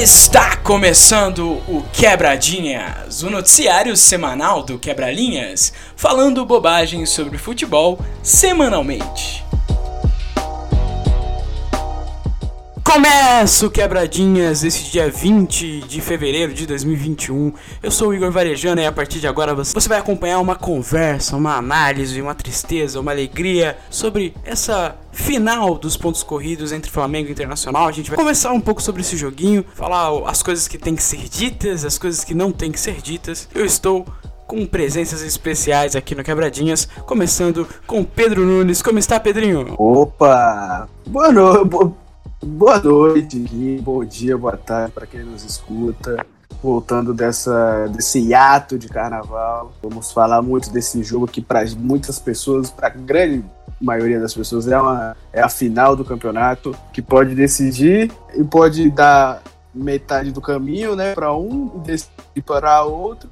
Está começando o Quebradinhas, o noticiário semanal do Quebralinhas, falando bobagem sobre futebol semanalmente. Começa o Quebradinhas esse dia 20 de fevereiro de 2021. Eu sou o Igor Varejano e a partir de agora você vai acompanhar uma conversa, uma análise, uma tristeza, uma alegria sobre essa final dos pontos corridos entre Flamengo e Internacional. A gente vai conversar um pouco sobre esse joguinho, falar as coisas que tem que ser ditas, as coisas que não tem que ser ditas. Eu estou com presenças especiais aqui no Quebradinhas, começando com Pedro Nunes. Como está, Pedrinho? Opa! Boa noite. Boa noite, bom dia, boa tarde para quem nos escuta. Voltando dessa, desse hiato de carnaval, vamos falar muito desse jogo que para muitas pessoas, para grande maioria das pessoas, é, uma, é a final do campeonato que pode decidir e pode dar metade do caminho né, para um e para outro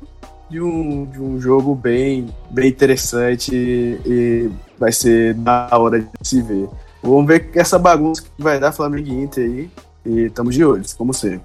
de um, de um jogo bem, bem interessante e, e vai ser na hora de se ver. Vamos ver essa bagunça que vai dar Flamengo e Inter aí. E estamos de olho, como sempre.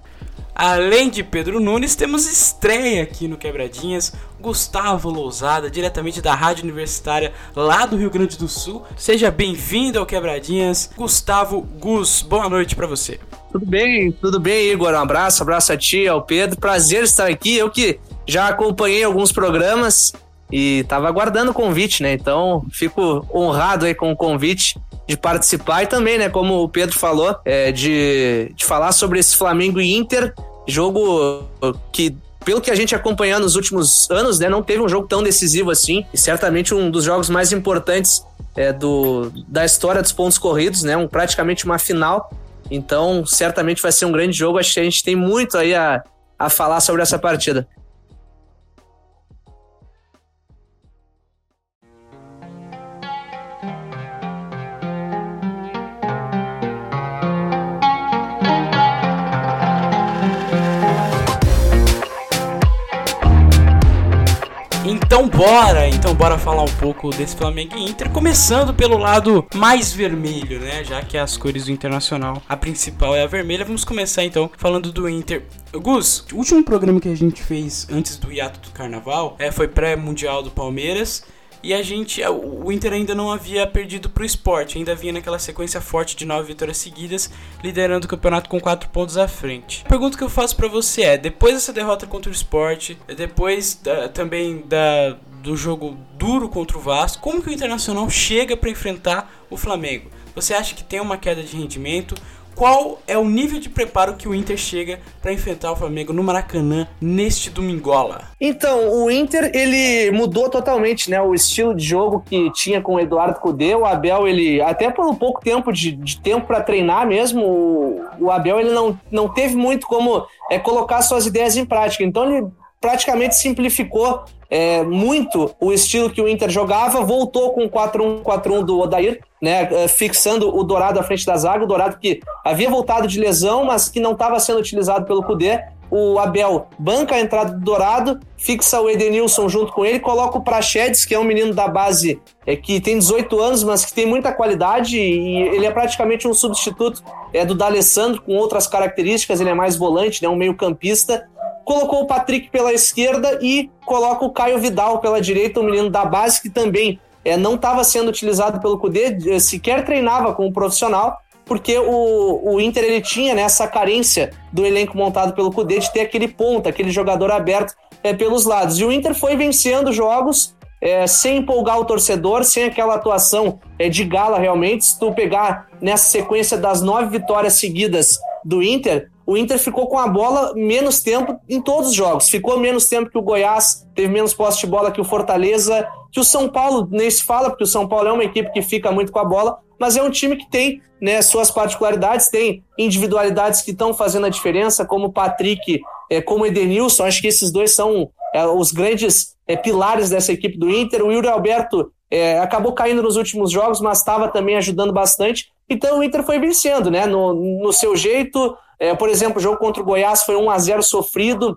Além de Pedro Nunes, temos estreia aqui no Quebradinhas, Gustavo Lousada, diretamente da Rádio Universitária lá do Rio Grande do Sul. Seja bem-vindo ao Quebradinhas. Gustavo Gus, boa noite para você. Tudo bem, tudo bem, Igor. Um abraço, abraço a ti, ao Pedro. Prazer estar aqui. Eu que já acompanhei alguns programas e tava aguardando o convite, né? Então, fico honrado aí com o convite de participar e também, né, como o Pedro falou, é, de, de falar sobre esse Flamengo e Inter, jogo que pelo que a gente acompanhou nos últimos anos, né, não teve um jogo tão decisivo assim, e certamente um dos jogos mais importantes é, do, da história dos pontos corridos, né, um, praticamente uma final. Então, certamente vai ser um grande jogo. Acho que a gente tem muito aí a, a falar sobre essa partida. Então bora, então bora falar um pouco desse Flamengo e Inter, começando pelo lado mais vermelho, né? Já que as cores do Internacional, a principal é a vermelha, vamos começar então falando do Inter. Gus, o último programa que a gente fez antes do hiato do Carnaval é, foi pré-mundial do Palmeiras e a gente, o Inter ainda não havia perdido para o esporte, ainda vinha naquela sequência forte de nove vitórias seguidas, liderando o campeonato com quatro pontos à frente. A pergunta que eu faço para você é: depois dessa derrota contra o esporte, depois da, também da, do jogo duro contra o Vasco, como que o Internacional chega para enfrentar o Flamengo? Você acha que tem uma queda de rendimento? Qual é o nível de preparo que o Inter chega para enfrentar o Flamengo no Maracanã neste domingola? Então, o Inter ele mudou totalmente, né, o estilo de jogo que tinha com o Eduardo Cudê, o Abel ele até por um pouco tempo de, de tempo para treinar mesmo, o, o, Abel ele não, não teve muito como é, colocar suas ideias em prática. Então ele praticamente simplificou é, muito o estilo que o Inter jogava, voltou com o 4-1-4-1 do Odair, né, é, fixando o Dourado à frente da zaga, o Dourado que havia voltado de lesão, mas que não estava sendo utilizado pelo Cudê. O Abel banca a entrada do Dourado, fixa o Edenilson junto com ele, coloca o Prachedes, que é um menino da base é, que tem 18 anos, mas que tem muita qualidade e ele é praticamente um substituto é, do D'Alessandro com outras características, ele é mais volante, né, um meio campista colocou o Patrick pela esquerda e coloca o Caio Vidal pela direita, o menino da base que também é, não estava sendo utilizado pelo Cudê, eh, sequer treinava como profissional, porque o, o Inter ele tinha né, essa carência do elenco montado pelo Cudê de ter aquele ponta, aquele jogador aberto é, pelos lados. E o Inter foi vencendo jogos é, sem empolgar o torcedor, sem aquela atuação é, de gala realmente. Se tu pegar nessa sequência das nove vitórias seguidas do Inter, o Inter ficou com a bola menos tempo em todos os jogos. Ficou menos tempo que o Goiás, teve menos posse de bola que o Fortaleza, que o São Paulo nem se fala, porque o São Paulo é uma equipe que fica muito com a bola, mas é um time que tem né, suas particularidades, tem individualidades que estão fazendo a diferença, como o Patrick, é, como o Edenilson. Acho que esses dois são é, os grandes é, pilares dessa equipe do Inter. O Yuri Alberto é, acabou caindo nos últimos jogos, mas estava também ajudando bastante. Então o Inter foi vencendo, né? No, no seu jeito, é, por exemplo, o jogo contra o Goiás foi 1 a 0 sofrido,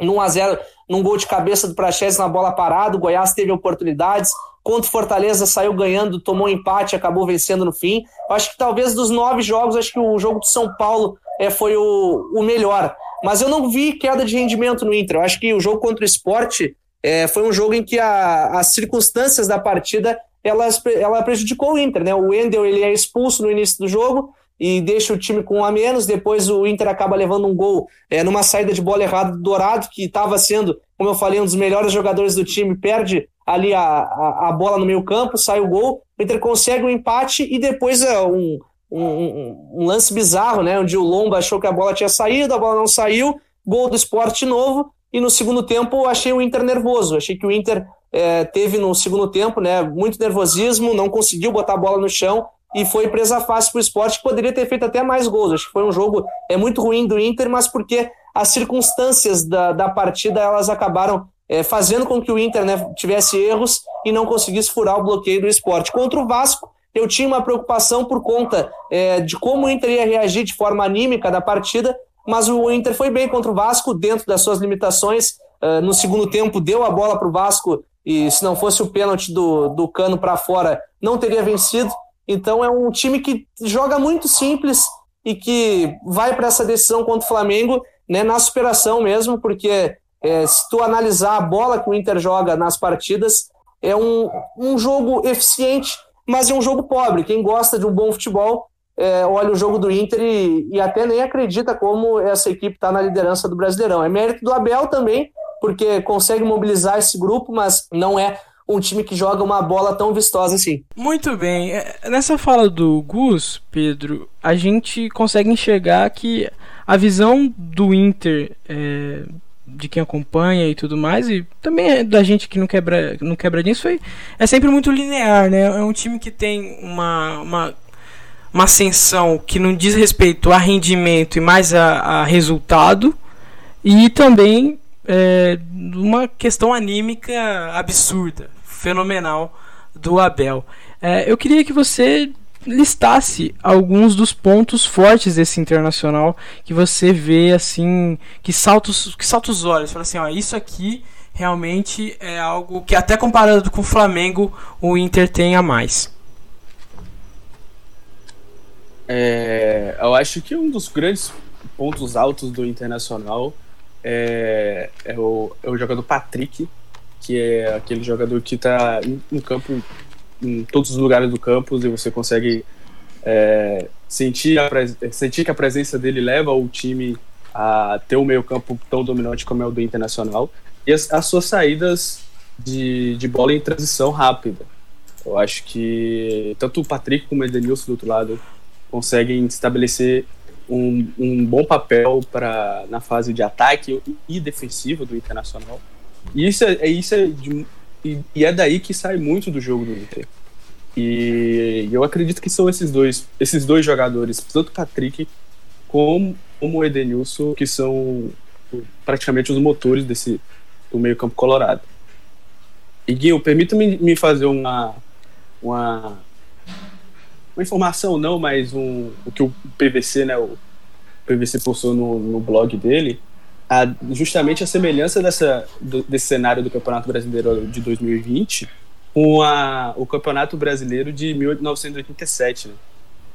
1 a 0 num gol de cabeça do Praxedes na bola parada. O Goiás teve oportunidades. Contra o Fortaleza saiu ganhando, tomou um empate, acabou vencendo no fim. Acho que talvez dos nove jogos, acho que o jogo do São Paulo é, foi o, o melhor. Mas eu não vi queda de rendimento no Inter. Eu acho que o jogo contra o esporte é, foi um jogo em que a, as circunstâncias da partida elas, ela prejudicou o Inter. Né? O Wendel ele é expulso no início do jogo e deixa o time com um a menos. Depois o Inter acaba levando um gol é, numa saída de bola errada do Dourado, que estava sendo, como eu falei, um dos melhores jogadores do time, perde ali a, a, a bola no meio campo, sai o gol. O Inter consegue um empate e depois é, um, um, um, lance bizarro, né? Onde o Lomba achou que a bola tinha saído, a bola não saiu, gol do esporte novo, e no segundo tempo achei o Inter nervoso. Achei que o Inter é, teve no segundo tempo, né? Muito nervosismo, não conseguiu botar a bola no chão e foi presa fácil para o esporte, que poderia ter feito até mais gols. Acho que foi um jogo é muito ruim do Inter, mas porque as circunstâncias da, da partida elas acabaram é, fazendo com que o Inter né, tivesse erros e não conseguisse furar o bloqueio do esporte. Contra o Vasco, eu tinha uma preocupação por conta é, de como o Inter ia reagir de forma anímica da partida, mas o Inter foi bem contra o Vasco, dentro das suas limitações. Uh, no segundo tempo, deu a bola para o Vasco e se não fosse o pênalti do, do Cano para fora, não teria vencido. Então é um time que joga muito simples e que vai para essa decisão contra o Flamengo né, na superação mesmo, porque é, se tu analisar a bola que o Inter joga nas partidas, é um, um jogo eficiente mas é um jogo pobre. Quem gosta de um bom futebol é, olha o jogo do Inter e, e até nem acredita como essa equipe está na liderança do Brasileirão. É mérito do Abel também, porque consegue mobilizar esse grupo, mas não é um time que joga uma bola tão vistosa assim. Muito bem. É, nessa fala do Gus, Pedro, a gente consegue enxergar que a visão do Inter é, de quem acompanha e tudo mais, e também é da gente que não quebra, não quebra nisso, foi, é sempre muito linear, né? É um time que tem uma, uma, uma ascensão que não diz respeito a rendimento e mais a, a resultado, e também é, uma questão anímica absurda, fenomenal do Abel. É, eu queria que você listasse alguns dos pontos fortes desse internacional que você vê assim que salta os, que salta os olhos, fala assim, ó, isso aqui realmente é algo que até comparado com o Flamengo, o Inter tem a mais. É, eu acho que um dos grandes pontos altos do Internacional é, é, o, é o jogador Patrick, que é aquele jogador que está em, campo em todos os lugares do campus e você consegue é, sentir, a, sentir que a presença dele leva o time a ter um meio campo tão dominante como é o do Internacional e as, as suas saídas de, de bola em transição rápida. Eu acho que tanto o Patrick como o Edenilson do outro lado conseguem estabelecer um, um bom papel para na fase de ataque e defensiva do Internacional. E isso é, é isso é de, e, é daí que sai muito do jogo do Inter. E eu acredito que são esses dois, esses dois jogadores, tanto Patrick como, o Edenilson, que são praticamente os motores desse do meio-campo colorado. E Guinho, permita-me me fazer uma, uma uma informação não, mas um, o que o PVC, né, o PVC postou no, no blog dele, a, justamente a semelhança dessa, do, desse cenário do Campeonato Brasileiro de 2020 com a, o Campeonato Brasileiro de 1987, né?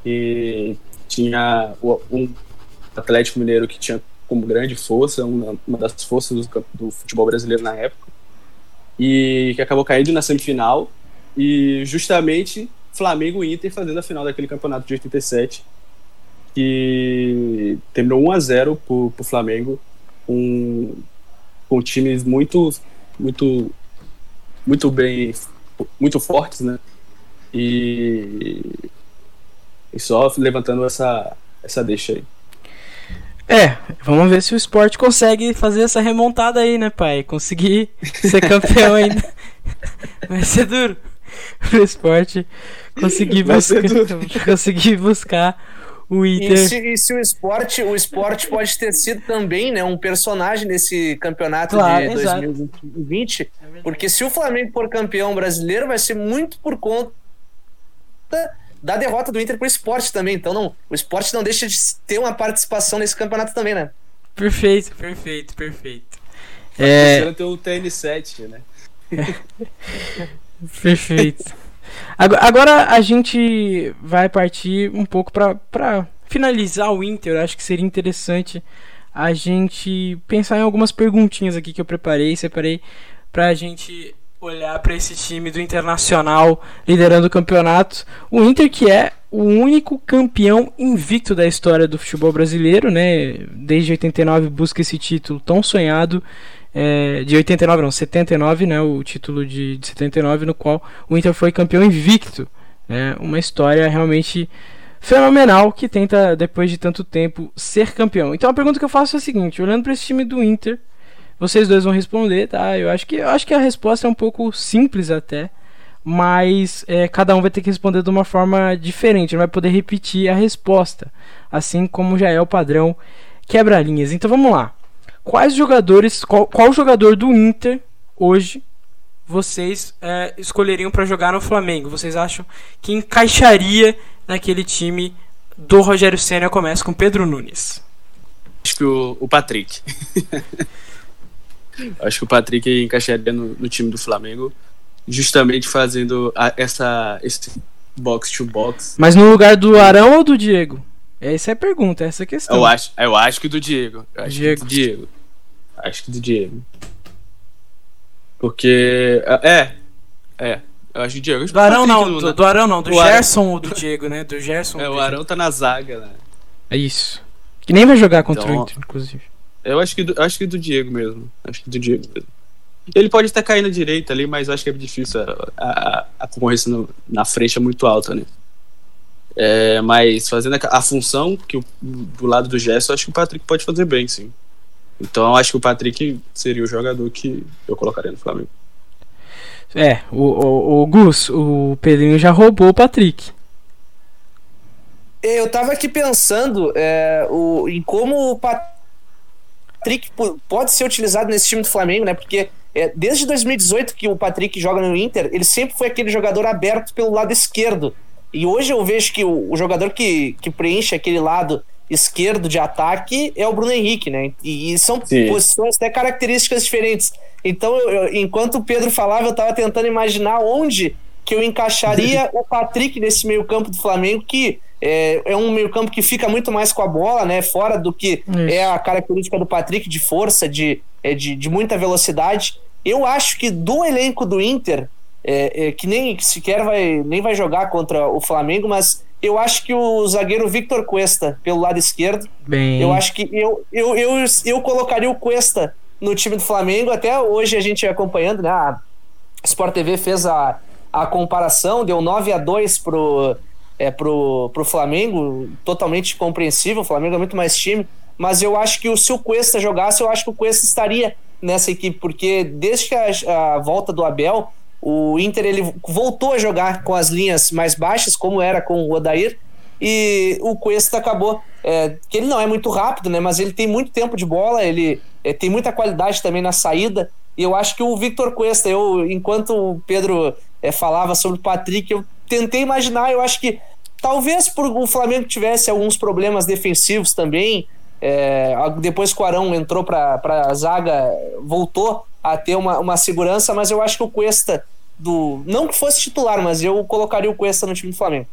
E tinha um Atlético Mineiro que tinha como grande força, uma, uma das forças do, do, futebol brasileiro na época, e que acabou caindo na semifinal, e justamente Flamengo e Inter fazendo a final daquele campeonato de 87, que terminou 1 a 0 para o Flamengo, com, com times muito, muito, muito bem, muito fortes, né? E, e só levantando essa, essa deixa aí. É, vamos ver se o esporte consegue fazer essa remontada aí, né, pai? Conseguir ser campeão ainda. Vai ser duro. O esporte conseguir, buscar, conseguir buscar o Inter. E se, e se, o esporte, o esporte pode ter sido também né, um personagem nesse campeonato claro, de exato. 2020, é porque se o Flamengo for campeão brasileiro, vai ser muito por conta da derrota do Inter pro esporte também. Então não, o esporte não deixa de ter uma participação nesse campeonato também, né? Perfeito, perfeito, perfeito. É... Tem o TN7, né? perfeito. Agora a gente vai partir um pouco para finalizar o Inter, acho que seria interessante a gente pensar em algumas perguntinhas aqui que eu preparei, separei pra gente olhar para esse time do Internacional liderando o campeonato. O Inter que é o único campeão invicto da história do futebol brasileiro, né? Desde 89 busca esse título tão sonhado. É, de 89 não, 79, né? O título de, de 79 no qual o Inter foi campeão invicto. Né? Uma história realmente fenomenal que tenta, depois de tanto tempo, ser campeão. Então a pergunta que eu faço é a seguinte: olhando para esse time do Inter, vocês dois vão responder, tá? Eu acho que, eu acho que a resposta é um pouco simples até, mas é, cada um vai ter que responder de uma forma diferente, não vai poder repetir a resposta, assim como já é o padrão quebra-linhas. Então vamos lá. Quais jogadores, qual, qual jogador do Inter hoje vocês é, escolheriam para jogar no Flamengo? Vocês acham que encaixaria naquele time do Rogério Senna? Começa com Pedro Nunes. Acho que o, o Patrick. Acho que o Patrick encaixaria no, no, time do Flamengo, justamente fazendo a, essa esse box to box. Mas no lugar do Arão ou do Diego? Essa é a pergunta, essa é a questão. Eu acho, eu acho que do Diego. Eu acho Diego. que do Diego. Acho que do Diego. Porque. É. É. Eu acho que o Diego. Do Arão não, do, do, Arão não, do o Gerson Arão... ou do Diego, né? Do Gerson. É, o Arão tá na zaga, né? É isso. Que nem vai jogar contra então, o Inter, inclusive. Eu acho que, do, acho que do Diego mesmo. Acho que do Diego mesmo. Ele pode até cair na direita ali, mas acho que é difícil. A, a, a concorrência no, na frente é muito alta, né? É, mas fazendo a, a, função que o, do lado do Gerson, acho que o Patrick pode fazer bem, sim. Então acho que o Patrick seria o jogador que eu colocaria no Flamengo. É, o, o, o Gus, o Pedrinho já roubou o Patrick. Eu tava aqui pensando é, o, em como o Patrick pode ser utilizado nesse time do Flamengo, né? Porque é, desde 2018 que o Patrick joga no Inter, ele sempre foi aquele jogador aberto pelo lado esquerdo. E hoje eu vejo que o, o jogador que, que preenche aquele lado esquerdo de ataque é o Bruno Henrique, né? E, e são Sim. posições até características diferentes. Então, eu, enquanto o Pedro falava, eu estava tentando imaginar onde que eu encaixaria o Patrick nesse meio campo do Flamengo, que é, é um meio campo que fica muito mais com a bola, né? Fora do que Isso. é a característica do Patrick de força, de, é, de, de muita velocidade. Eu acho que do elenco do Inter, é, é, que nem sequer vai, nem vai jogar contra o Flamengo, mas eu acho que o zagueiro Victor Cuesta, pelo lado esquerdo, Bem... eu acho que eu, eu, eu, eu colocaria o Cuesta no time do Flamengo. Até hoje a gente acompanhando, né? A Sport TV fez a, a comparação, deu 9 a 2 pro, é, pro, pro Flamengo, totalmente compreensível. O Flamengo é muito mais time, mas eu acho que o, se o Cuesta jogasse, eu acho que o Cuesta estaria nessa equipe, porque desde que a, a volta do Abel o Inter ele voltou a jogar com as linhas mais baixas, como era com o Odair, e o Cuesta acabou. É, que ele não é muito rápido, né? Mas ele tem muito tempo de bola, ele é, tem muita qualidade também na saída. E eu acho que o Victor Cuesta, eu, enquanto o Pedro é, falava sobre o Patrick, eu tentei imaginar, eu acho que talvez por o Flamengo tivesse alguns problemas defensivos também. É, depois que o Arão entrou para a zaga, voltou a ter uma, uma segurança, mas eu acho que o Cuesta do. Não que fosse titular, mas eu colocaria o Cuesta no time do Flamengo.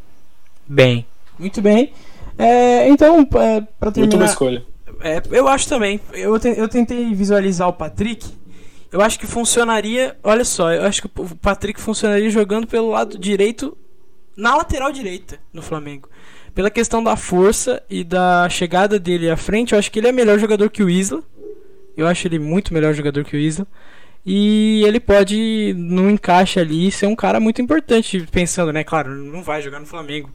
Bem, muito bem. É, então, é, para terminar. Muito boa escolha. É, eu acho também. Eu, te, eu tentei visualizar o Patrick. Eu acho que funcionaria. Olha só, eu acho que o Patrick funcionaria jogando pelo lado direito, na lateral direita no Flamengo. Pela questão da força e da chegada dele à frente, eu acho que ele é melhor jogador que o Isla. Eu acho ele muito melhor jogador que o Isla. E ele pode, no encaixe ali, ser um cara muito importante, pensando, né? Claro, não vai jogar no Flamengo.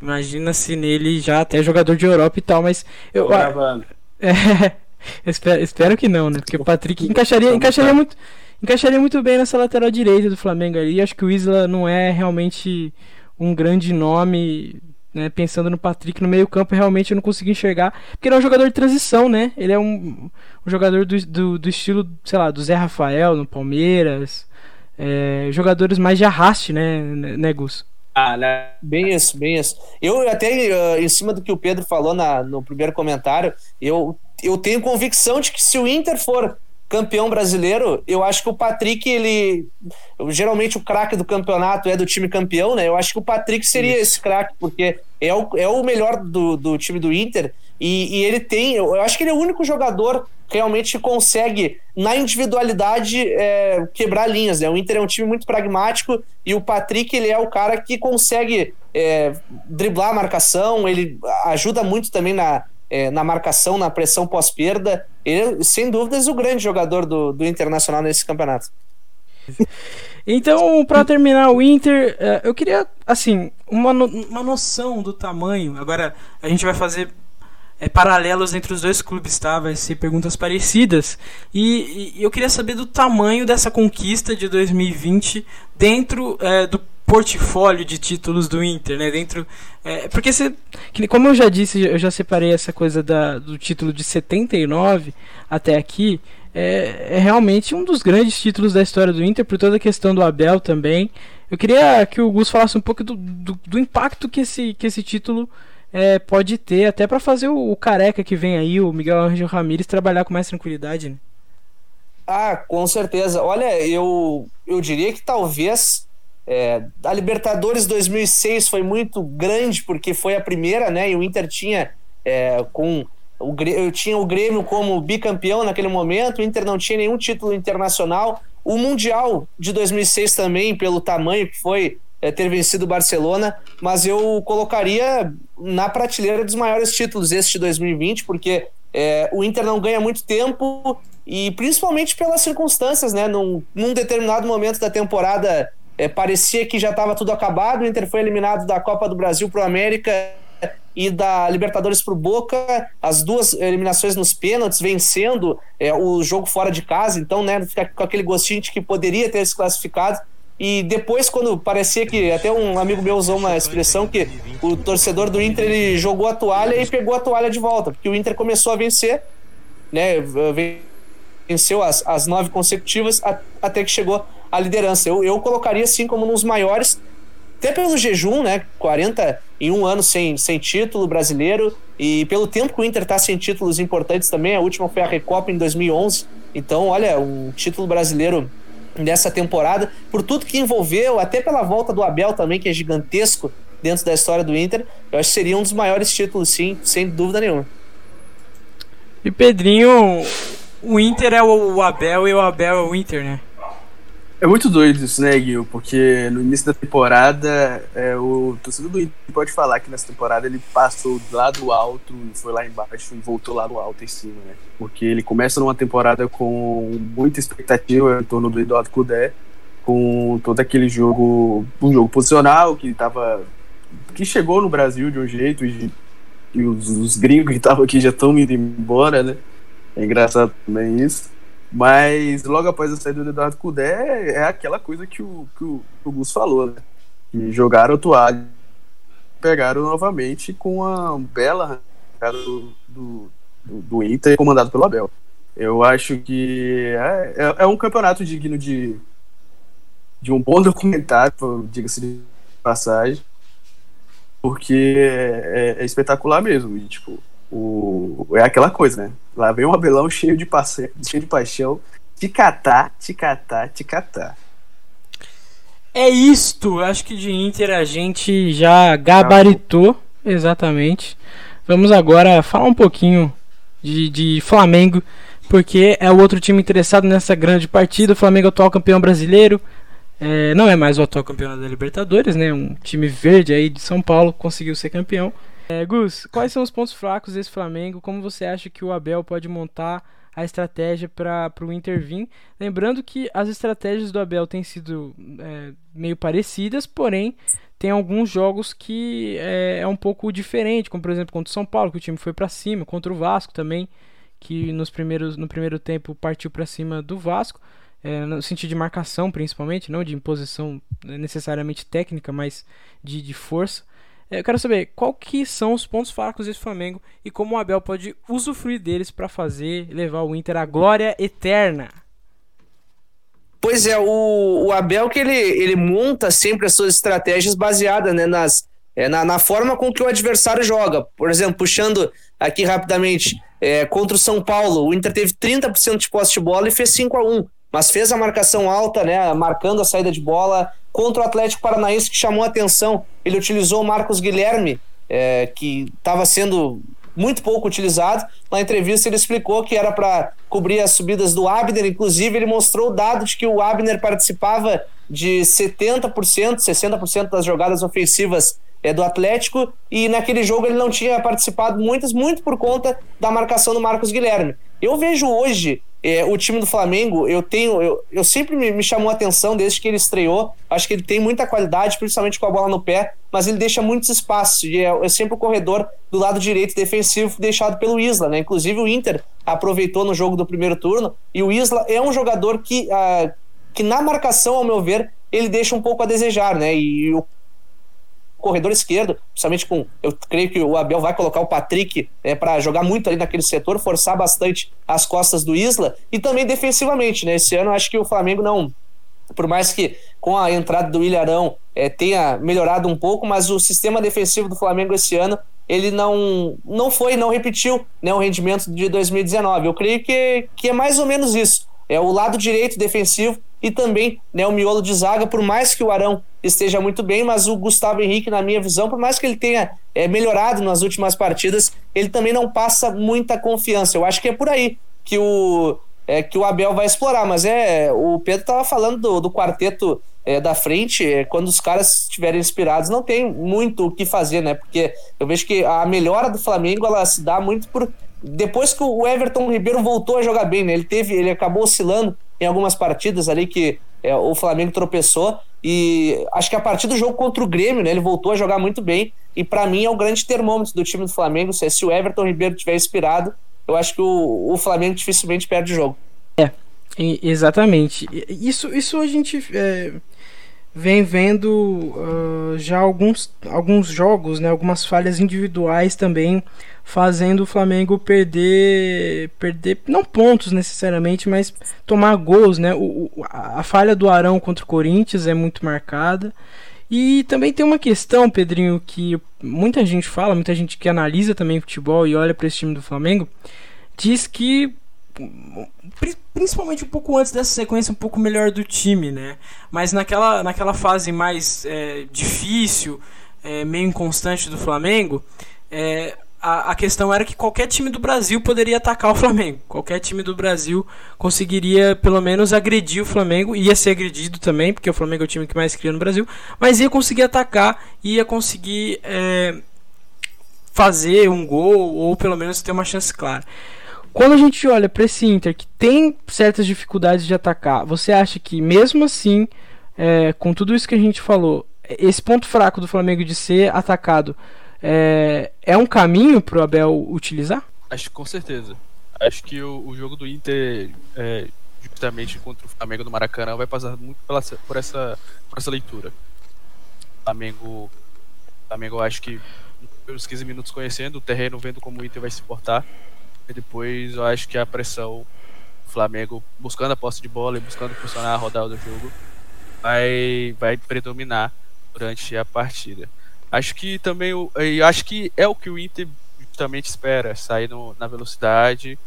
Imagina se nele já até jogador de Europa e tal, mas eu. É, espero, espero que não, né? Porque o Patrick encaixaria, encaixaria muito. Encaixaria muito bem nessa lateral direita do Flamengo ali. Acho que o Isla não é realmente um grande nome né, pensando no Patrick no meio campo, realmente eu não consegui enxergar. Porque ele é um jogador de transição, né? Ele é um, um jogador do, do, do, estilo, sei lá, do Zé Rafael no Palmeiras. É, jogadores mais de arraste, né, né, Gus? Ah, né? Bem isso, bem isso. Eu até, uh, em cima do que o Pedro falou na, no primeiro comentário, eu, eu tenho convicção de que se o Inter for campeão brasileiro, eu acho que o Patrick, ele. Geralmente o craque do campeonato é do time campeão, né? Eu acho que o Patrick seria Isso. esse craque, porque é o, é o melhor do, do time do Inter. E, e, ele tem. Eu acho que ele é o único jogador que realmente consegue, na individualidade, é, quebrar linhas. Né? O Inter é um time muito pragmático e o Patrick ele é o cara que consegue é, driblar a marcação, ele ajuda muito também na, é, na marcação, na pressão pós-perda. Ele, sem dúvidas, o grande jogador do, do Internacional nesse campeonato. Então, para terminar o Inter, é, eu queria, assim, uma, no, uma noção do tamanho. Agora, a gente vai fazer é, paralelos entre os dois clubes, tá? Vai ser perguntas parecidas. E, e eu queria saber do tamanho dessa conquista de 2020 dentro é, do portfólio de títulos do Inter, né? Dentro, é, porque você, como eu já disse, eu já separei essa coisa da, do título de 79 até aqui. É, é, realmente um dos grandes títulos da história do Inter, por toda a questão do Abel também. Eu queria que o Gus falasse um pouco do, do, do impacto que esse, que esse título é, pode ter, até para fazer o, o, careca que vem aí, o Miguel Angel Ramírez, trabalhar com mais tranquilidade. Né? Ah, com certeza. Olha, eu, eu diria que talvez é, a Libertadores 2006 foi muito grande porque foi a primeira, né? E o Inter tinha é, com o eu tinha o Grêmio como bicampeão naquele momento. O Inter não tinha nenhum título internacional. O Mundial de 2006 também, pelo tamanho que foi é, ter vencido o Barcelona, mas eu colocaria na prateleira dos maiores títulos este de 2020, porque é, o Inter não ganha muito tempo e principalmente pelas circunstâncias, né? Num, num determinado momento da temporada é, parecia que já estava tudo acabado. O Inter foi eliminado da Copa do Brasil para o América e da Libertadores para o Boca, as duas eliminações nos pênaltis, vencendo é, o jogo fora de casa. Então, né, fica com aquele gostinho de que poderia ter se classificado. E depois, quando parecia que até um amigo meu usou uma expressão que o torcedor do Inter ele jogou a toalha e pegou a toalha de volta, porque o Inter começou a vencer, né? Venceu as, as nove consecutivas até que chegou a liderança. Eu, eu colocaria assim como nos maiores, até pelo jejum, né? 41 anos sem, sem título brasileiro e pelo tempo que o Inter está sem títulos importantes também. A última foi a Recopa em 2011. Então, olha, um título brasileiro nessa temporada, por tudo que envolveu, até pela volta do Abel também, que é gigantesco dentro da história do Inter, eu acho que seria um dos maiores títulos, sim, sem dúvida nenhuma. E Pedrinho, o Inter é o Abel e o Abel é o Inter, né? É muito doido isso, né, Gil? Porque no início da temporada, é, o torcedor do Inter pode falar que nessa temporada ele passou do alto, foi lá embaixo e voltou lá do alto em cima, né? Porque ele começa numa temporada com muita expectativa em torno do Eduardo Cudé, com todo aquele jogo, um jogo posicional que tava. que chegou no Brasil de um jeito e, e os, os gringos que estavam aqui já estão indo embora, né? É engraçado também isso. Mas logo após a saída do Eduardo Cudé, é aquela coisa que o, que o, o Gus falou, né? Que jogaram o toalha, pegaram novamente com a bela arrancada do, do, do Inter, comandado pelo Abel. Eu acho que é, é, é um campeonato digno de, de um bom documentário, diga-se de passagem, porque é, é, espetacular mesmo. E, tipo, o, é aquela coisa, né? Lá vem um Abelão cheio de, passe... cheio de paixão. Te catar, te catar, te catar. É isto. Acho que de Inter a gente já gabaritou. Exatamente. Vamos agora falar um pouquinho de, de Flamengo. Porque é o outro time interessado nessa grande partida. O Flamengo é o atual campeão brasileiro. É, não é mais o atual campeão da Libertadores, né? Um time verde aí de São Paulo conseguiu ser campeão. É, Gus, quais são os pontos fracos desse Flamengo? Como você acha que o Abel pode montar a estratégia para o Inter vir? Lembrando que as estratégias do Abel têm sido é, meio parecidas, porém tem alguns jogos que é, é, um pouco diferente, como por exemplo contra o São Paulo, que o time foi para cima, contra o Vasco também, que nos primeiros, no primeiro tempo partiu para cima do Vasco. É, no sentido de marcação, principalmente, não de imposição necessariamente técnica, mas de, de força. Eu quero saber qual que são os pontos fracos desse Flamengo e como o Abel pode usufruir deles para fazer levar o Inter à glória eterna. Pois é, o, o Abel que ele, ele monta sempre as suas estratégias baseadas né, nas, é, na, na forma com que o adversário joga. Por exemplo, puxando aqui rapidamente, é, contra o São Paulo, o Inter teve 30% de posse de bola e fez 5 a 1 mas fez a marcação alta, né, marcando a saída de bola contra o Atlético Paranaense que chamou a atenção. Ele utilizou o Marcos Guilherme, é, que estava sendo muito pouco utilizado. Na entrevista ele explicou que era para cobrir as subidas do Abner, inclusive ele mostrou o dado de que o Abner participava de 70%, 60% das jogadas ofensivas é, do Atlético, e naquele jogo ele não tinha participado muitas, muito por conta da marcação do Marcos Guilherme. Eu vejo hoje é, o time do Flamengo, eu tenho. Eu, eu sempre me, me, chamou a atenção desde que ele estreou. Acho que ele tem muita qualidade, principalmente com a bola no pé, mas ele deixa muitos espaços. E é, é sempre o corredor do lado direito defensivo deixado pelo Isla, né? Inclusive o Inter aproveitou no jogo do primeiro turno. E o Isla é um jogador que, uh, que na marcação, ao meu ver, ele deixa um pouco a desejar, né? E o corredor esquerdo, principalmente com. Eu creio que o Abel vai colocar o Patrick é, para jogar muito ali naquele setor, forçar bastante as costas do Isla e também defensivamente, né? Esse ano acho que o Flamengo não. Por mais que com a entrada do Ilharão é, tenha melhorado um pouco, mas o sistema defensivo do Flamengo esse ano ele não, não foi, não repetiu né, o rendimento de 2019. Eu creio que, que é mais ou menos isso. É o lado direito defensivo e também né, o miolo de zaga, por mais que o Arão esteja muito bem, mas o Gustavo Henrique, na minha visão, por mais que ele tenha é, melhorado nas últimas partidas, ele também não passa muita confiança. Eu acho que é por aí que o, é, que o Abel vai explorar, mas é o Pedro estava falando do, do quarteto é, da frente, é, quando os caras estiverem inspirados, não tem muito o que fazer, né? Porque eu vejo que a melhora do Flamengo ela se dá muito por depois que o Everton Ribeiro voltou a jogar bem, né? Ele teve, ele acabou oscilando em algumas partidas ali que é, o Flamengo tropeçou e acho que a partir do jogo contra o Grêmio, né, ele voltou a jogar muito bem e para mim é o grande termômetro do time do Flamengo. Se, se o Everton Ribeiro tiver inspirado, eu acho que o, o Flamengo dificilmente perde o jogo. É, exatamente. Isso, isso a gente é, vem vendo uh, já alguns, alguns jogos, né, algumas falhas individuais também fazendo o Flamengo perder, perder não pontos necessariamente, mas tomar gols, né? O, a falha do Arão contra o Corinthians é muito marcada. E também tem uma questão, Pedrinho, que muita gente fala, muita gente que analisa também futebol e olha para esse time do Flamengo, diz que principalmente um pouco antes dessa sequência um pouco melhor do time, né? Mas naquela, naquela fase mais é, difícil, é, meio inconstante do Flamengo, é, a, a questão era que qualquer time do Brasil poderia atacar o Flamengo. Qualquer time do Brasil conseguiria, pelo menos, agredir o Flamengo. Ia ser agredido também, porque o Flamengo é o time que mais cria no Brasil. Mas ia conseguir atacar, ia conseguir é, fazer um gol, ou pelo menos ter uma chance clara. Quando a gente olha para esse Inter que tem certas dificuldades de atacar, você acha que mesmo assim, é, com tudo isso que a gente falou, esse ponto fraco do Flamengo de ser atacado é, é um caminho para o Abel utilizar? Acho com certeza. Acho que o, o jogo do Inter, é, justamente contra o Flamengo do Maracanã, vai passar muito pela, por, essa, por essa leitura. Flamengo, Flamengo, acho que pelos 15 minutos conhecendo o terreno, vendo como o Inter vai se portar, e depois eu acho que a pressão, o Flamengo buscando a posse de bola e buscando funcionar a rodada do jogo, vai, vai predominar durante a partida. Acho que também o, acho que é o que o Inter justamente espera, sair no, na velocidade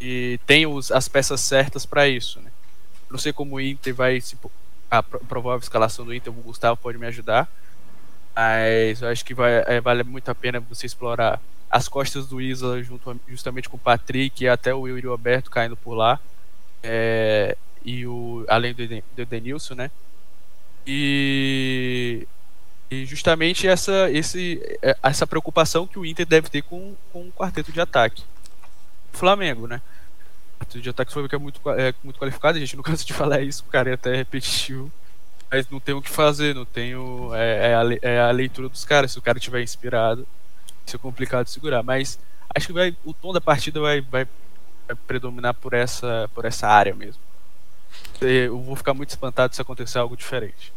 e tem os, as peças certas para isso, né? Não sei como o Inter vai se a provável escalação do Inter, o Gustavo pode me ajudar. Mas eu acho que vai, é, vale muito a pena você explorar as costas do Isla junto, justamente com o Patrick e até o Yuri Roberto caindo por lá. É, e o, além do, Denilson, né? E e justamente essa, esse, é, essa preocupação que o Inter deve ter com, com o quarteto de ataque. Flamengo, né? O quarteto de ataque foi que é muito, é muito qualificado, a gente não cansa de falar isso, o cara é até repetitivo. Mas não tem o que fazer, não tenho. É, é, a, é a leitura dos caras. Se o cara estiver inspirado, é complicado de segurar. Mas acho que vai, o tom da partida vai, vai, vai predominar por essa, por essa área mesmo. Eu vou ficar muito espantado se acontecer algo diferente.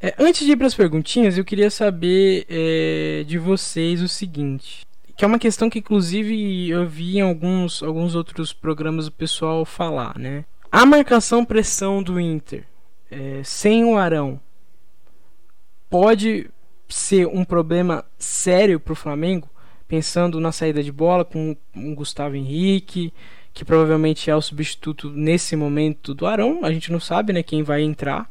É, antes de ir para as perguntinhas, eu queria saber é, de vocês o seguinte. Que é uma questão que, inclusive, eu vi em alguns, alguns outros programas o pessoal falar, né? A marcação-pressão do Inter, é, sem o Arão, pode ser um problema sério para o Flamengo, pensando na saída de bola com o Gustavo Henrique, que provavelmente é o substituto nesse momento do Arão. A gente não sabe né, quem vai entrar.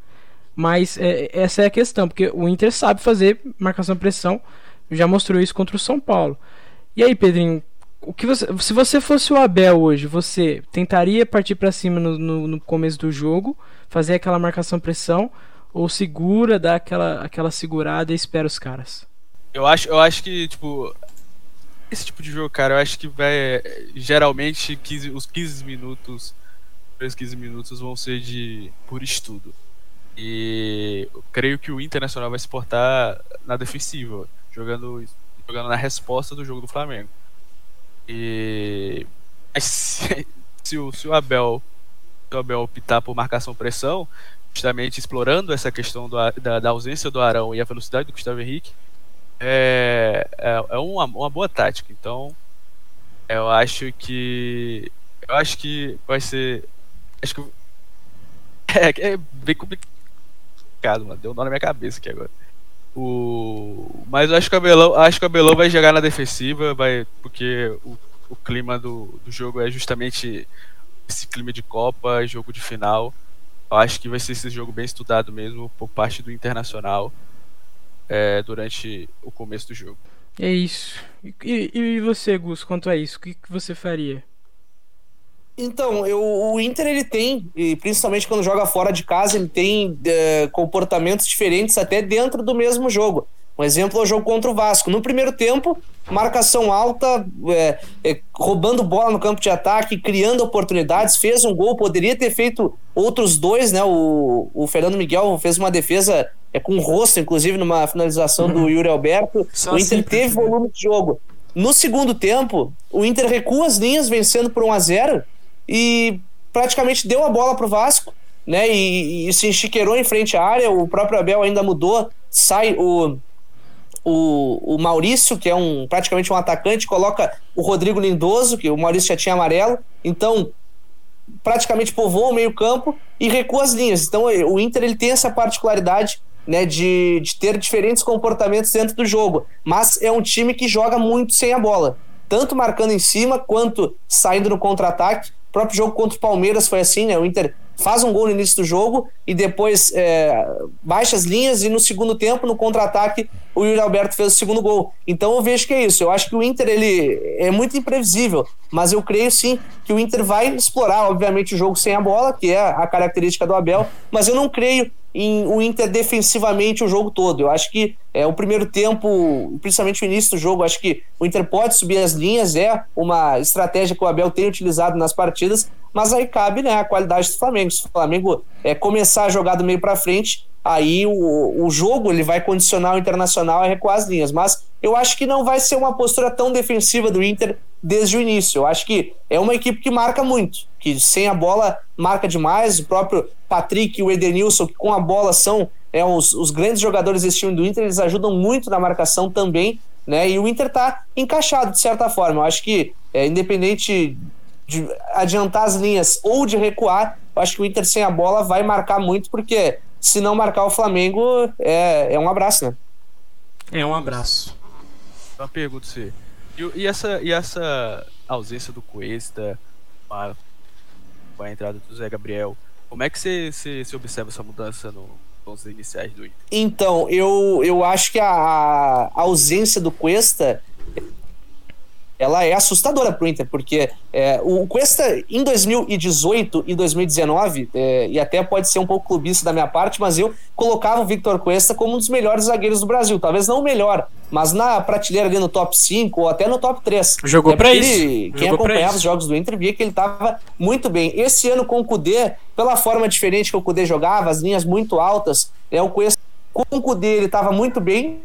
Mas é, essa é a questão, porque o Inter sabe fazer marcação-pressão, já mostrou isso contra o São Paulo. E aí, Pedrinho, o que você, se você fosse o Abel hoje, você tentaria partir para cima no, no, no, começo do jogo, fazer aquela marcação-pressão, ou segura, dá aquela, aquela segurada e espera os caras? Eu acho, eu acho que, tipo, esse tipo de jogo, cara, eu acho que vai. Geralmente, 15, os 15 minutos, os 15 minutos vão ser de por estudo. E eu creio que o Internacional vai se portar na defensiva, jogando, jogando na resposta do jogo do Flamengo. E se, se, o, se o Abel se o Abel optar por marcação pressão, justamente explorando essa questão do, da, da, ausência do Arão e a velocidade do Gustavo Henrique, é, é, é uma, uma boa tática. Então, eu acho que eu acho que vai ser acho que é, é bem complicado mano. Deu um nó na minha cabeça aqui agora. O... Mas eu acho que o Abelão, acho que o Abelão vai jogar na defensiva, vai, porque o, o clima do, do jogo é justamente esse clima de Copa, jogo de final. Eu acho que vai ser esse jogo bem estudado mesmo por parte do Internacional é, durante o começo do jogo. É isso. E, e você, Gus, quanto a isso, o que, que você faria? Então, eu, o Inter ele tem, e principalmente quando joga fora de casa, ele tem é, comportamentos diferentes até dentro do mesmo jogo. Um exemplo é o jogo contra o Vasco. No primeiro tempo, marcação alta, é, é, roubando bola no campo de ataque, criando oportunidades, fez um gol, poderia ter feito outros dois, né? O, o Fernando Miguel fez uma defesa é, com o rosto, inclusive, numa finalização do Yuri Alberto. Só o Inter assim, teve volume de jogo. No segundo tempo, o Inter recua as linhas, vencendo por 1 a 0 e praticamente deu a bola para o Vasco, né? E, e, se enchiqueirou em frente à área. O próprio Abel ainda mudou, sai o, o, o Maurício, que é um praticamente um atacante, coloca o Rodrigo Lindoso, que o Maurício já tinha amarelo. Então, praticamente povoa o meio-campo e recua as linhas. Então, o Inter ele tem essa particularidade né, de, de ter diferentes comportamentos dentro do jogo, mas é um time que joga muito sem a bola, tanto marcando em cima quanto saindo no contra-ataque próprio jogo contra o Palmeiras foi assim, né? O Inter faz um gol no início do jogo e depois é, baixa as linhas e no segundo tempo, no contra-ataque, o Yuri Alberto fez o segundo gol. Então eu vejo que é isso. Eu acho que o Inter ele é muito imprevisível, mas eu creio sim que o Inter vai explorar, obviamente, o jogo sem a bola, que é a característica do Abel, mas eu não creio em o Inter defensivamente o jogo todo. Eu acho que é o primeiro tempo, principalmente o início do jogo, acho que o Inter pode subir as linhas, é uma estratégia que o Abel tem utilizado nas partidas, mas aí cabe né, a qualidade do Flamengo. Se o Flamengo é, começar a jogar do meio para frente, aí o, o jogo ele vai condicionar o Internacional a recuar as linhas. Mas eu acho que não vai ser uma postura tão defensiva do Inter desde o início. Eu acho que é uma equipe que marca muito, que sem a bola marca demais. O próprio Patrick e o Edenilson, que com a bola são é, os, os grandes jogadores desse time do Inter, eles ajudam muito na marcação também. Né? E o Inter está encaixado de certa forma. Eu acho que, é, independente de adiantar as linhas ou de recuar, eu acho que o Inter sem a bola vai marcar muito, porque se não marcar o Flamengo, é, é um abraço, né? É um abraço. Uma pergunta, você. E, e, essa, e essa ausência do Cuesta, com a entrada do Zé Gabriel, como é que você, você, observa essa mudança no, nos iniciais do Inter? Então, eu, eu acho que a, a ausência do Cuesta ela é assustadora para o Inter, porque é, o Cuesta em 2018 e 2019, é, e até pode ser um pouco clubista da minha parte, mas eu colocava o Victor Cuesta como um dos melhores zagueiros do Brasil. Talvez não o melhor, mas na prateleira ali no top 5 ou até no top 3. Jogou é para isso. Ele, quem Jogou acompanhava os jogos do Inter via que ele estava muito bem. Esse ano com o Cudê, pela forma diferente que o Cudê jogava, as linhas muito altas, é o Cuesta com o Cudê ele estava muito bem,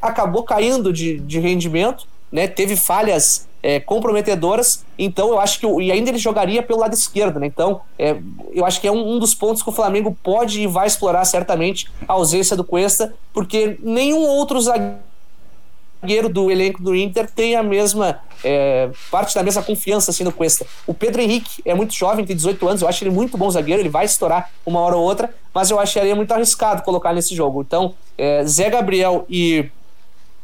acabou caindo de, de rendimento né, teve falhas é, comprometedoras, então eu acho que e ainda ele jogaria pelo lado esquerdo, né? Então é, eu acho que é um, um, dos pontos que o Flamengo pode e vai explorar certamente a ausência do Cuesta, porque nenhum outro zagueiro do elenco do Inter tem a mesma é, parte da mesma confiança assim no Cuesta. O Pedro Henrique é muito jovem, tem 18 anos, eu acho ele muito bom zagueiro, ele vai estourar uma hora ou outra, mas eu acharia muito arriscado colocar nesse jogo. Então, é, Zé Gabriel e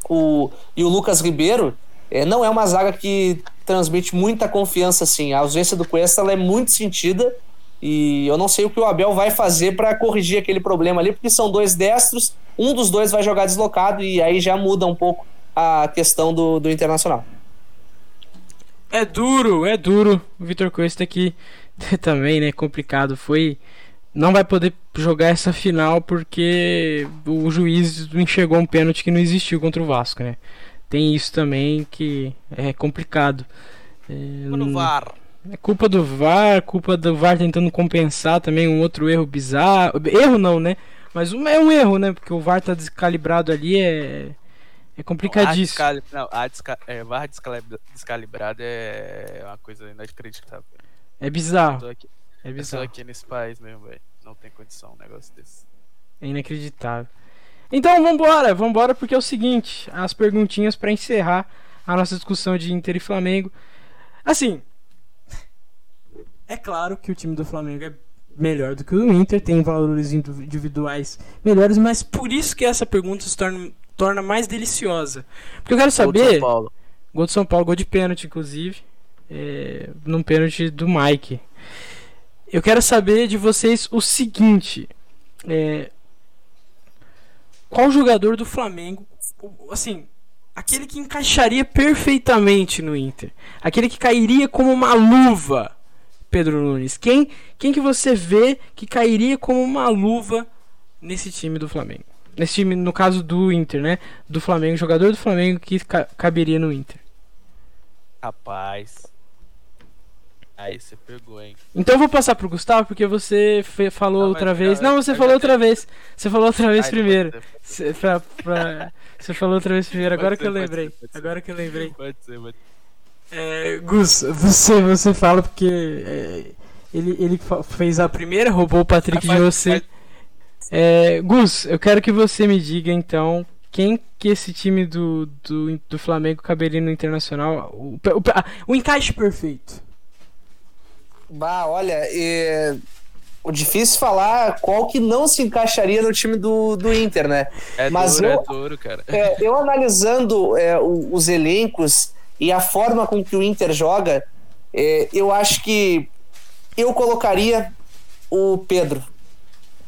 o, e o Lucas Ribeiro é, não é uma zaga que transmite muita confiança assim. A ausência do Cuesta é muito sentida e eu não sei o que o Abel vai fazer para corrigir aquele problema ali, porque são dois destros, um dos dois vai jogar deslocado e aí já muda um pouco a questão do, do Internacional. É duro, é duro. O Vitor Cuesta aqui também, né? Complicado. Foi. Não vai poder jogar essa final porque o juiz enxergou um pênalti que não existiu contra o Vasco, né? Tem isso também que é complicado. É, no VAR. É culpa do VAR, culpa do VAR tentando compensar também um outro erro bizarro. Erro não, né? Mas um, é um erro, né? Porque o VAR tá descalibrado ali, é, é complicadíssimo. Não, a, descalib... não, a desca... é, VAR descalibrado é uma coisa inacreditável. É bizarro. É bizarro. aqui nesse país mesmo, velho. Não tem condição um negócio desse. É inacreditável. Então vambora, vambora porque é o seguinte, as perguntinhas para encerrar a nossa discussão de Inter e Flamengo. Assim, é claro que o time do Flamengo é melhor do que o Inter, tem valores individuais melhores, mas por isso que essa pergunta se torna, torna mais deliciosa. Porque eu quero saber. Gol de São Paulo. Gol de São Paulo, gol de pênalti, inclusive. É, num pênalti do Mike. Eu quero saber de vocês o seguinte. É, qual jogador do Flamengo, assim, aquele que encaixaria perfeitamente no Inter, aquele que cairia como uma luva, Pedro Nunes. Quem, quem que você vê que cairia como uma luva nesse time do Flamengo? Nesse time, no caso do Inter, né? Do Flamengo, jogador do Flamengo que ca caberia no Inter. Rapaz. Aí você pegou, hein? Então eu vou passar pro Gustavo porque você falou não, outra vez. Não, você falou outra vez. Você falou outra vez Ai, primeiro. Você, pra, pra... você falou outra vez primeiro. Agora que eu lembrei. Agora que eu lembrei. Pode ser, pode ser. É, Gus, você, você fala porque é, ele, ele fez a primeira, roubou o Patrick de você. É, Gus, eu quero que você me diga então quem que esse time do, do, do Flamengo caberia no Internacional. O, o, o encaixe perfeito. Bah, olha, é... o difícil falar qual que não se encaixaria no time do, do Inter, né? É Mas duro, eu, é duro, cara. É, eu analisando é, os elencos e a forma com que o Inter joga, é, eu acho que eu colocaria o Pedro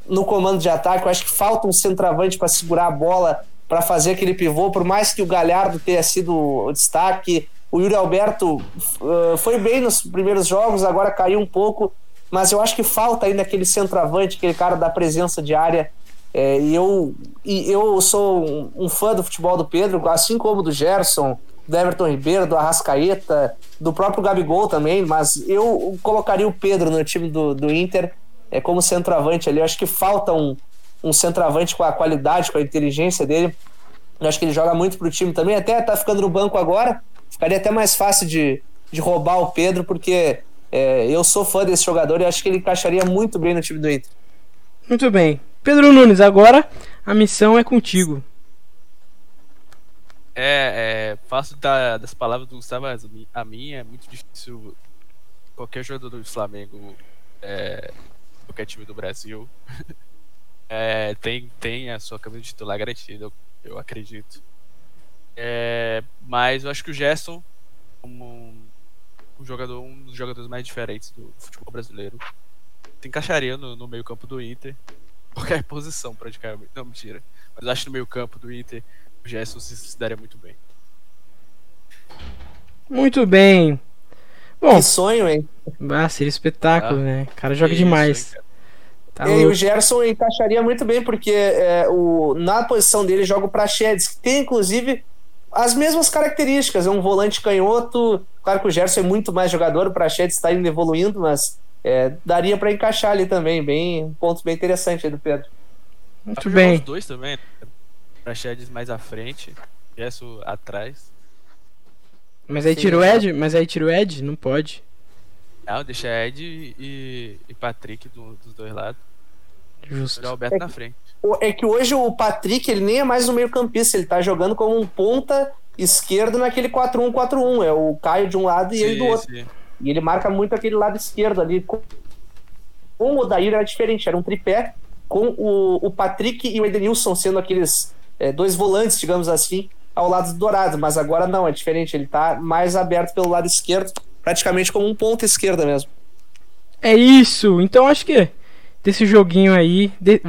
no comando de ataque. Eu acho que falta um centroavante para segurar a bola, para fazer aquele pivô, por mais que o Galhardo tenha sido o destaque o Yuri Alberto uh, foi bem nos primeiros jogos, agora caiu um pouco, mas eu acho que falta ainda aquele centroavante, aquele cara da presença diária. É, e, eu, e eu sou um, um, fã do futebol do Pedro, assim como do Gerson, do Everton Ribeiro, do Arrascaeta, do próprio Gabigol também, mas eu colocaria o Pedro no time do, do Inter é, como centroavante ali. Eu acho que falta um, um centroavante com a qualidade, com a inteligência dele. Eu acho que ele joga muito pro time também, até tá ficando no banco agora, ficaria até mais fácil de, de roubar o Pedro, porque é, eu sou fã desse jogador e acho que ele encaixaria muito bem no time do Inter. Muito bem. Pedro Nunes, agora a missão é contigo. É, é fácil da, das palavras do Gustavo, mas a minha é muito difícil. Qualquer jogador do Flamengo, é, qualquer time do Brasil, é, tem, tem a sua camisa titular garantida, eu, eu acredito. É, mas eu acho que o Gerson, como um, jogador, um dos jogadores mais diferentes do futebol brasileiro, se encaixaria no, no meio-campo do Inter. Qualquer posição, praticamente. Não, mentira. Mas eu acho que no meio-campo do Inter, o Gerson se, se daria muito bem. Muito bem. Bom, que sonho, hein? Ah, seria espetáculo, ah, né? O cara joga demais. Isso, Tá e o Gerson encaixaria muito bem, porque é, o, na posição dele joga o Prachedes, que tem inclusive as mesmas características. É um volante canhoto. Claro que o Gerson é muito mais jogador, o Prachedes está indo evoluindo, mas é, daria para encaixar ali também. Bem, um ponto bem interessante aí do Pedro. Muito bem. Os dois também. Né? Prachedes mais à frente, Gerson atrás. Mas aí tira o Ed? Mas aí tira o Ed? Não pode. Não, deixa Ed e, e Patrick do, dos dois lados. Justo. O Alberto é, na frente. É que hoje o Patrick ele nem é mais um meio campista, ele tá jogando como um ponta esquerdo naquele 4-1-4-1. É o Caio de um lado e sim, ele do outro. Sim. E ele marca muito aquele lado esquerdo ali. Com o Odair era diferente, era um tripé. com o, o Patrick e o Edenilson sendo aqueles é, dois volantes, digamos assim, ao lado do Dourado. Mas agora não, é diferente. Ele tá mais aberto pelo lado esquerdo, praticamente como um ponto esquerda mesmo. É isso. Então acho que desse joguinho aí, de,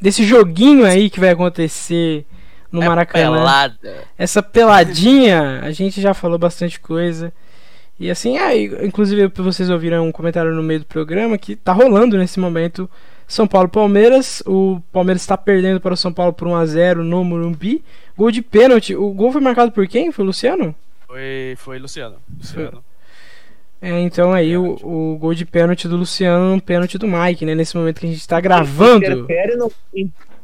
desse joguinho aí que vai acontecer no é Maracanã. Pelada. Essa peladinha, a gente já falou bastante coisa. E assim, ah, inclusive vocês ouviram um comentário no meio do programa que tá rolando nesse momento São Paulo Palmeiras. O Palmeiras está perdendo para o São Paulo por 1 a 0 no Morumbi. Gol de pênalti. O gol foi marcado por quem? Foi o Luciano? Foi, foi Luciano. Luciano. É, então aí o, o gol de pênalti do Luciano no pênalti do Mike, né? Nesse momento que a gente está gravando. Interfere no,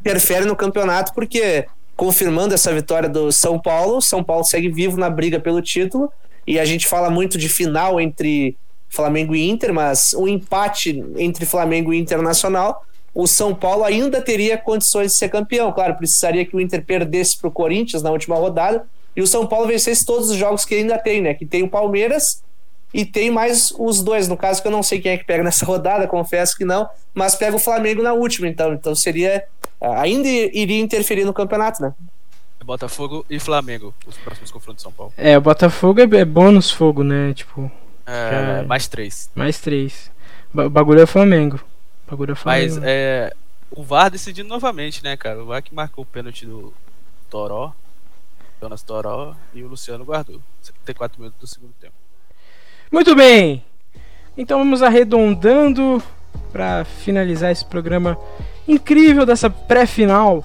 interfere no campeonato porque confirmando essa vitória do São Paulo, São Paulo segue vivo na briga pelo título e a gente fala muito de final entre Flamengo e Inter, mas um empate entre Flamengo e Internacional, o São Paulo ainda teria condições de ser campeão. Claro, precisaria que o Inter perdesse para o Corinthians na última rodada e o São Paulo vencesse todos os jogos que ainda tem, né? Que tem o Palmeiras e tem mais os dois, no caso que eu não sei quem é que pega nessa rodada, confesso que não, mas pega o Flamengo na última, então, então seria ainda iria interferir no campeonato, né? Botafogo e Flamengo, os próximos confrontos de São Paulo. É, o Botafogo é, é bônus fogo, né? Tipo. É, é, mais três. Mais três. O bagulho é o Flamengo. O bagulho é o Flamengo. Mas é. O VAR decidindo novamente, né, cara? O VAR que marcou o pênalti do Toró, Jonas Toró e o Luciano guardou. 74 minutos do segundo tempo. Muito bem! Então vamos arredondando para finalizar esse programa incrível dessa pré-final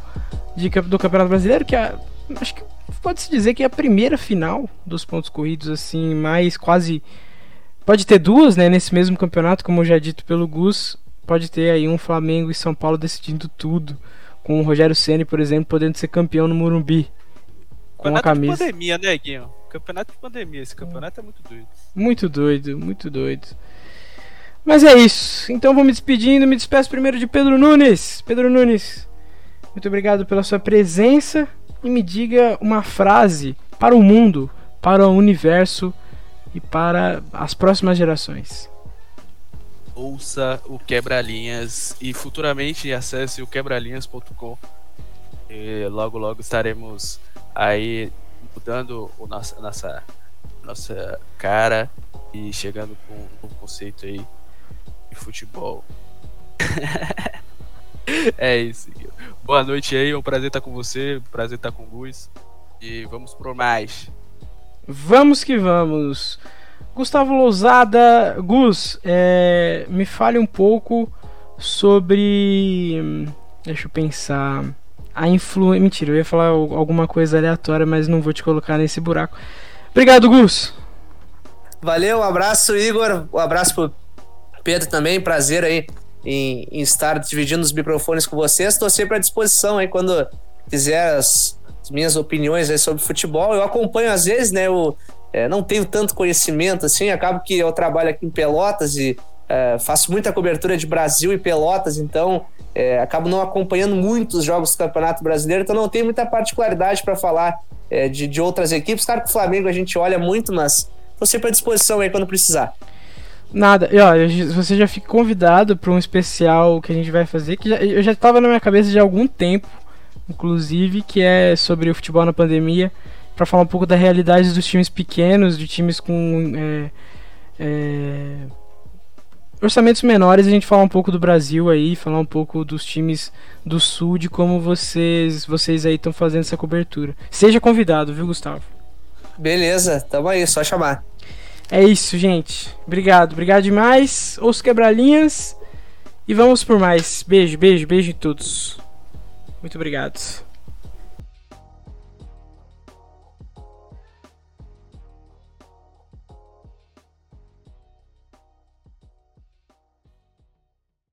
de, do Campeonato Brasileiro, que é, acho que pode-se dizer que é a primeira final dos pontos corridos, assim, mais quase. Pode ter duas, né, nesse mesmo campeonato, como já dito pelo Gus. Pode ter aí um Flamengo e São Paulo decidindo tudo. Com o Rogério Ceni, por exemplo, podendo ser campeão no Morumbi. Com a camisa. de pandemia, né, Guinho? Campeonato de pandemia. Esse campeonato é muito doido. Muito doido, muito doido. Mas é isso. Então vou me despedindo. Me despeço primeiro de Pedro Nunes. Pedro Nunes, muito obrigado pela sua presença e me diga uma frase para o mundo, para o universo e para as próximas gerações. Ouça o Quebra-Linhas e futuramente acesse o quebralinhas.com. Logo, logo estaremos aí mudando o nossa, nossa, nossa cara e chegando com um conceito aí de futebol. é isso. Boa noite aí, é um prazer estar com você, um prazer estar com o Gus. E vamos por mais. Vamos que vamos. Gustavo Lousada, Gus, é, me fale um pouco sobre. Deixa eu pensar. A influência. Mentira, eu ia falar alguma coisa aleatória, mas não vou te colocar nesse buraco. Obrigado, Gus. Valeu, um abraço, Igor. Um abraço pro Pedro também. Prazer aí em, em estar dividindo os microfones com vocês. Estou sempre à disposição aí quando quiser as, as minhas opiniões aí sobre futebol. Eu acompanho às vezes, né? Eu é, não tenho tanto conhecimento assim, acabo que eu trabalho aqui em Pelotas e é, faço muita cobertura de Brasil e Pelotas, então é, acabo não acompanhando muitos jogos do Campeonato Brasileiro, então não tenho muita particularidade para falar é, de, de outras equipes. Claro que o Flamengo a gente olha muito, mas estou sempre à disposição aí quando precisar. Nada, e ó, você já fica convidado para um especial que a gente vai fazer, que já, eu já estava na minha cabeça de algum tempo, inclusive, que é sobre o futebol na pandemia, para falar um pouco da realidade dos times pequenos, de times com é, orçamentos menores, a gente falar um pouco do Brasil aí, falar um pouco dos times do Sul, de como vocês, vocês aí estão fazendo essa cobertura. Seja convidado, viu, Gustavo? Beleza, tamo aí, só chamar. É isso, gente. Obrigado, obrigado demais. Os quebralinhas. E vamos por mais. Beijo, beijo, beijo em todos. Muito obrigado.